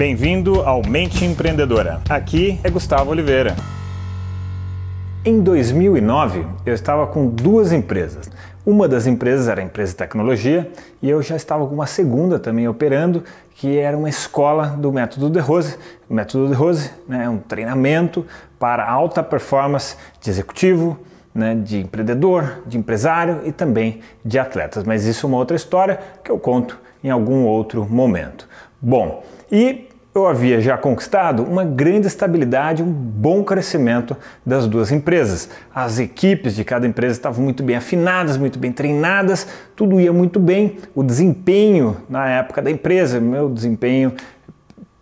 Bem-vindo ao Mente Empreendedora. Aqui é Gustavo Oliveira. Em 2009, eu estava com duas empresas. Uma das empresas era a empresa de tecnologia e eu já estava com uma segunda também operando, que era uma escola do Método de Rose. O Método de Rose né, é um treinamento para alta performance de executivo, né, de empreendedor, de empresário e também de atletas. Mas isso é uma outra história que eu conto em algum outro momento. Bom, e eu havia já conquistado uma grande estabilidade, um bom crescimento das duas empresas. As equipes de cada empresa estavam muito bem afinadas, muito bem treinadas, tudo ia muito bem. O desempenho na época da empresa, meu desempenho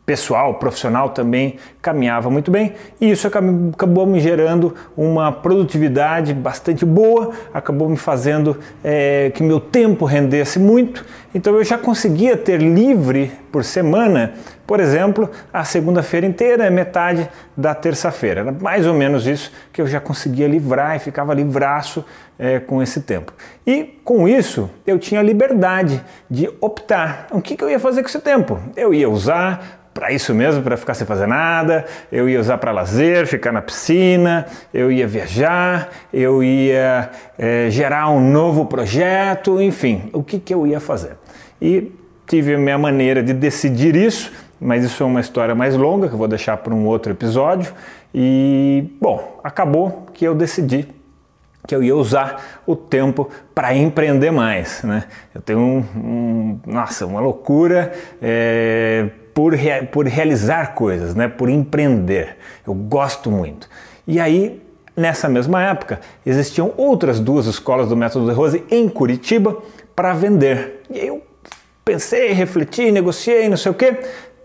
pessoal, profissional também caminhava muito bem e isso acabou me gerando uma produtividade bastante boa, acabou me fazendo é, que meu tempo rendesse muito. Então eu já conseguia ter livre por semana, por exemplo, a segunda-feira inteira metade da terça-feira. Era mais ou menos isso que eu já conseguia livrar e ficava livraço é, com esse tempo. E com isso eu tinha liberdade de optar. O que, que eu ia fazer com esse tempo? Eu ia usar para isso mesmo, para ficar sem fazer nada, eu ia usar para lazer, ficar na piscina, eu ia viajar, eu ia é, gerar um novo projeto, enfim, o que, que eu ia fazer. E tive a minha maneira de decidir isso, mas isso é uma história mais longa que eu vou deixar para um outro episódio. E, bom, acabou que eu decidi que eu ia usar o tempo para empreender mais. Né? Eu tenho um, um, nossa, uma loucura. É, por, rea por realizar coisas, né? por empreender. Eu gosto muito. E aí, nessa mesma época, existiam outras duas escolas do Método de Rose em Curitiba para vender. E eu pensei, refleti, negociei, não sei o que,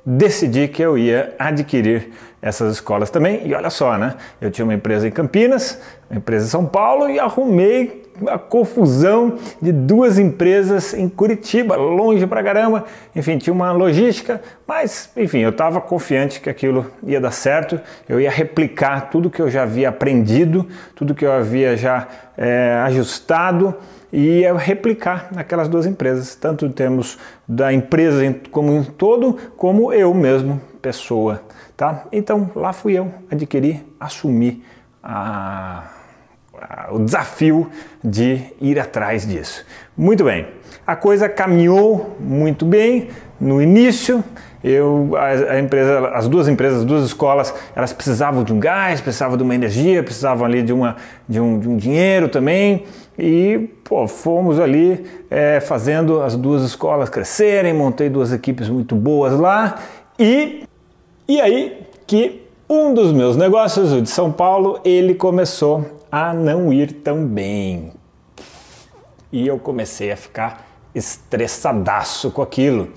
decidi que eu ia adquirir essas escolas também. E olha só, né? Eu tinha uma empresa em Campinas, uma empresa em São Paulo e arrumei a confusão de duas empresas em Curitiba, longe pra caramba. Enfim, tinha uma logística, mas enfim, eu estava confiante que aquilo ia dar certo. Eu ia replicar tudo que eu já havia aprendido, tudo que eu havia já é, ajustado e ia replicar naquelas duas empresas, tanto em termos da empresa como um todo, como eu mesmo, pessoa. Tá? Então lá fui eu adquirir, assumir a o desafio de ir atrás disso. Muito bem, a coisa caminhou muito bem no início. Eu, a, a, empresa, as duas empresas, as duas escolas, elas precisavam de um gás, precisavam de uma energia, precisavam ali de, uma, de, um, de um dinheiro também. E pô, fomos ali é, fazendo as duas escolas crescerem, montei duas equipes muito boas lá. E, e aí que um dos meus negócios, o de São Paulo, ele começou a não ir tão bem. E eu comecei a ficar estressadaço com aquilo.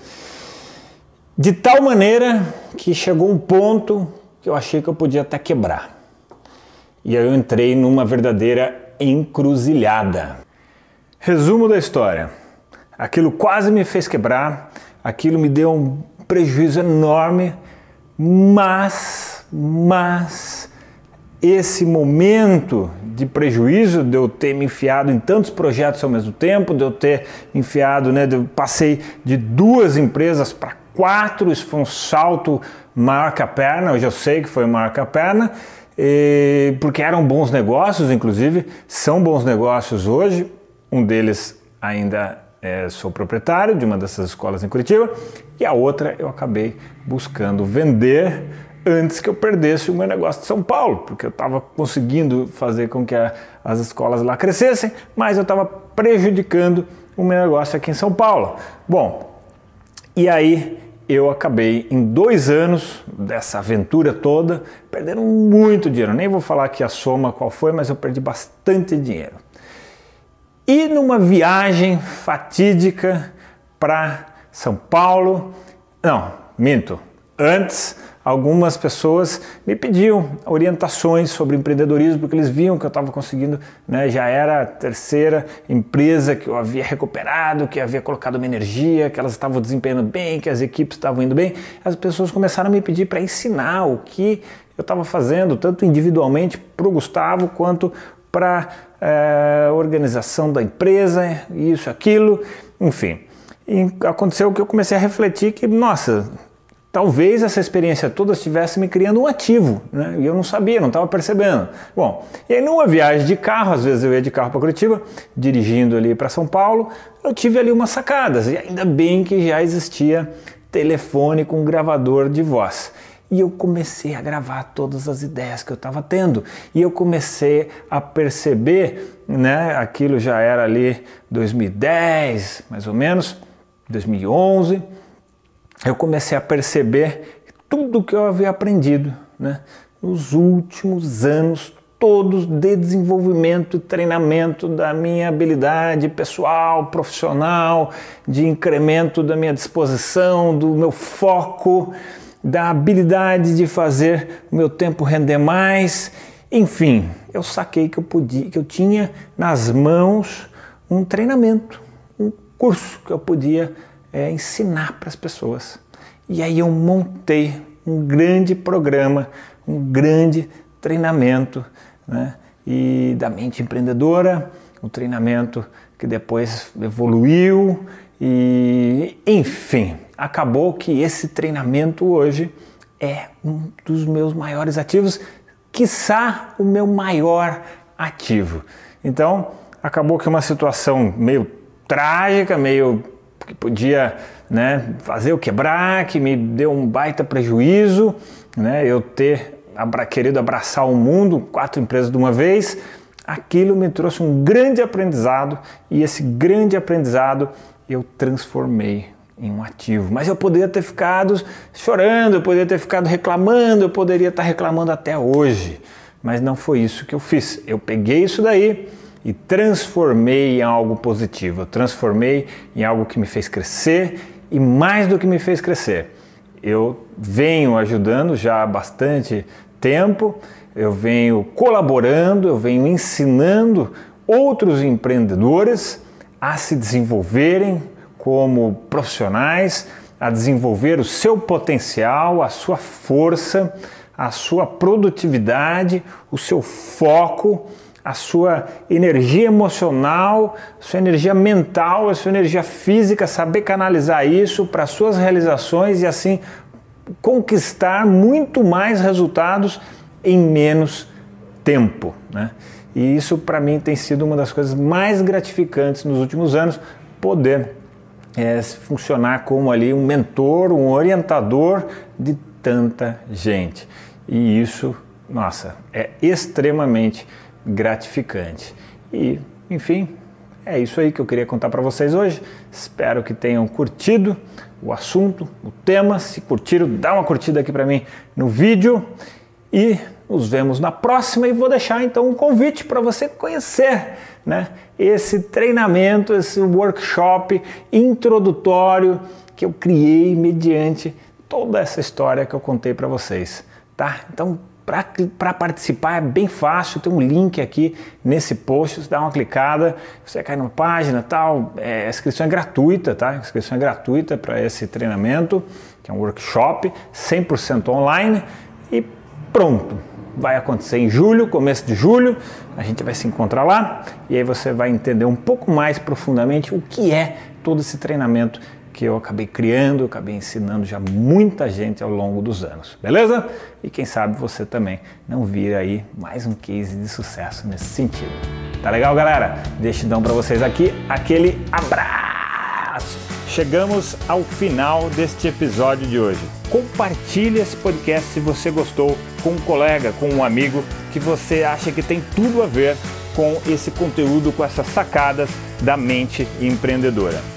De tal maneira que chegou um ponto que eu achei que eu podia até quebrar. E aí eu entrei numa verdadeira encruzilhada. Resumo da história: aquilo quase me fez quebrar, aquilo me deu um prejuízo enorme, mas, mas esse momento de prejuízo de eu ter me enfiado em tantos projetos ao mesmo tempo, de eu ter enfiado, né, passei de duas empresas para quatro, isso foi um salto maior que a perna, hoje eu sei que foi maior que a perna, e, porque eram bons negócios, inclusive, são bons negócios hoje, um deles ainda é, sou proprietário de uma dessas escolas em Curitiba, e a outra eu acabei buscando vender antes que eu perdesse o meu negócio de São Paulo, porque eu estava conseguindo fazer com que a, as escolas lá crescessem, mas eu estava prejudicando o meu negócio aqui em São Paulo. Bom, e aí eu acabei em dois anos dessa aventura toda perdendo muito dinheiro. Nem vou falar aqui a soma qual foi, mas eu perdi bastante dinheiro. E numa viagem fatídica para São Paulo, não, minto, antes algumas pessoas me pediam orientações sobre empreendedorismo, porque eles viam que eu estava conseguindo, né, já era a terceira empresa que eu havia recuperado, que havia colocado uma energia, que elas estavam desempenhando bem, que as equipes estavam indo bem. As pessoas começaram a me pedir para ensinar o que eu estava fazendo, tanto individualmente para o Gustavo, quanto para a eh, organização da empresa, isso, aquilo, enfim. E aconteceu que eu comecei a refletir que, nossa, talvez essa experiência toda estivesse me criando um ativo, né? E eu não sabia, não estava percebendo. Bom, e aí numa viagem de carro, às vezes eu ia de carro para Curitiba, dirigindo ali para São Paulo, eu tive ali umas sacadas. E ainda bem que já existia telefone com gravador de voz. E eu comecei a gravar todas as ideias que eu estava tendo. E eu comecei a perceber, né? Aquilo já era ali 2010, mais ou menos, 2011 eu comecei a perceber tudo que eu havia aprendido né, nos últimos anos todos de desenvolvimento e treinamento da minha habilidade pessoal, profissional, de incremento da minha disposição, do meu foco, da habilidade de fazer o meu tempo render mais. Enfim, eu saquei que eu podia, que eu tinha nas mãos um treinamento, um curso que eu podia é, ensinar para as pessoas. E aí eu montei um grande programa, um grande treinamento né? e da mente empreendedora, um treinamento que depois evoluiu e enfim, acabou que esse treinamento hoje é um dos meus maiores ativos, quiçá o meu maior ativo. Então, acabou que uma situação meio trágica, meio que podia né, fazer eu quebrar, que me deu um baita prejuízo, né, eu ter abra, querido abraçar o mundo, quatro empresas de uma vez, aquilo me trouxe um grande aprendizado e esse grande aprendizado eu transformei em um ativo. Mas eu poderia ter ficado chorando, eu poderia ter ficado reclamando, eu poderia estar reclamando até hoje. Mas não foi isso que eu fiz. Eu peguei isso daí, e transformei em algo positivo. Eu transformei em algo que me fez crescer e mais do que me fez crescer. Eu venho ajudando já há bastante tempo, eu venho colaborando, eu venho ensinando outros empreendedores a se desenvolverem como profissionais, a desenvolver o seu potencial, a sua força, a sua produtividade, o seu foco a sua energia emocional, sua energia mental, a sua energia física, saber canalizar isso para suas realizações e assim conquistar muito mais resultados em menos tempo. Né? E isso para mim tem sido uma das coisas mais gratificantes nos últimos anos, poder é, funcionar como ali um mentor, um orientador de tanta gente. E isso, nossa, é extremamente gratificante. E, enfim, é isso aí que eu queria contar para vocês hoje. Espero que tenham curtido o assunto, o tema. Se curtiram, dá uma curtida aqui para mim no vídeo e nos vemos na próxima e vou deixar então um convite para você conhecer, né, esse treinamento, esse workshop introdutório que eu criei mediante toda essa história que eu contei para vocês, tá? Então para participar é bem fácil, tem um link aqui nesse post, você dá uma clicada, você cai numa página tal, é, a inscrição é gratuita, tá? A inscrição é gratuita para esse treinamento, que é um workshop 100% online e pronto. Vai acontecer em julho, começo de julho, a gente vai se encontrar lá e aí você vai entender um pouco mais profundamente o que é todo esse treinamento que eu acabei criando, acabei ensinando já muita gente ao longo dos anos, beleza? E quem sabe você também não vira aí mais um case de sucesso nesse sentido. Tá legal, galera? Deixa então para vocês aqui aquele abraço. Chegamos ao final deste episódio de hoje. Compartilhe esse podcast se você gostou com um colega, com um amigo que você acha que tem tudo a ver com esse conteúdo, com essas sacadas da mente empreendedora.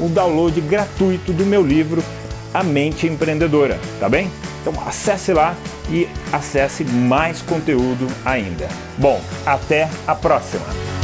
o download gratuito do meu livro A Mente Empreendedora, tá bem? Então acesse lá e acesse mais conteúdo ainda. Bom, até a próxima!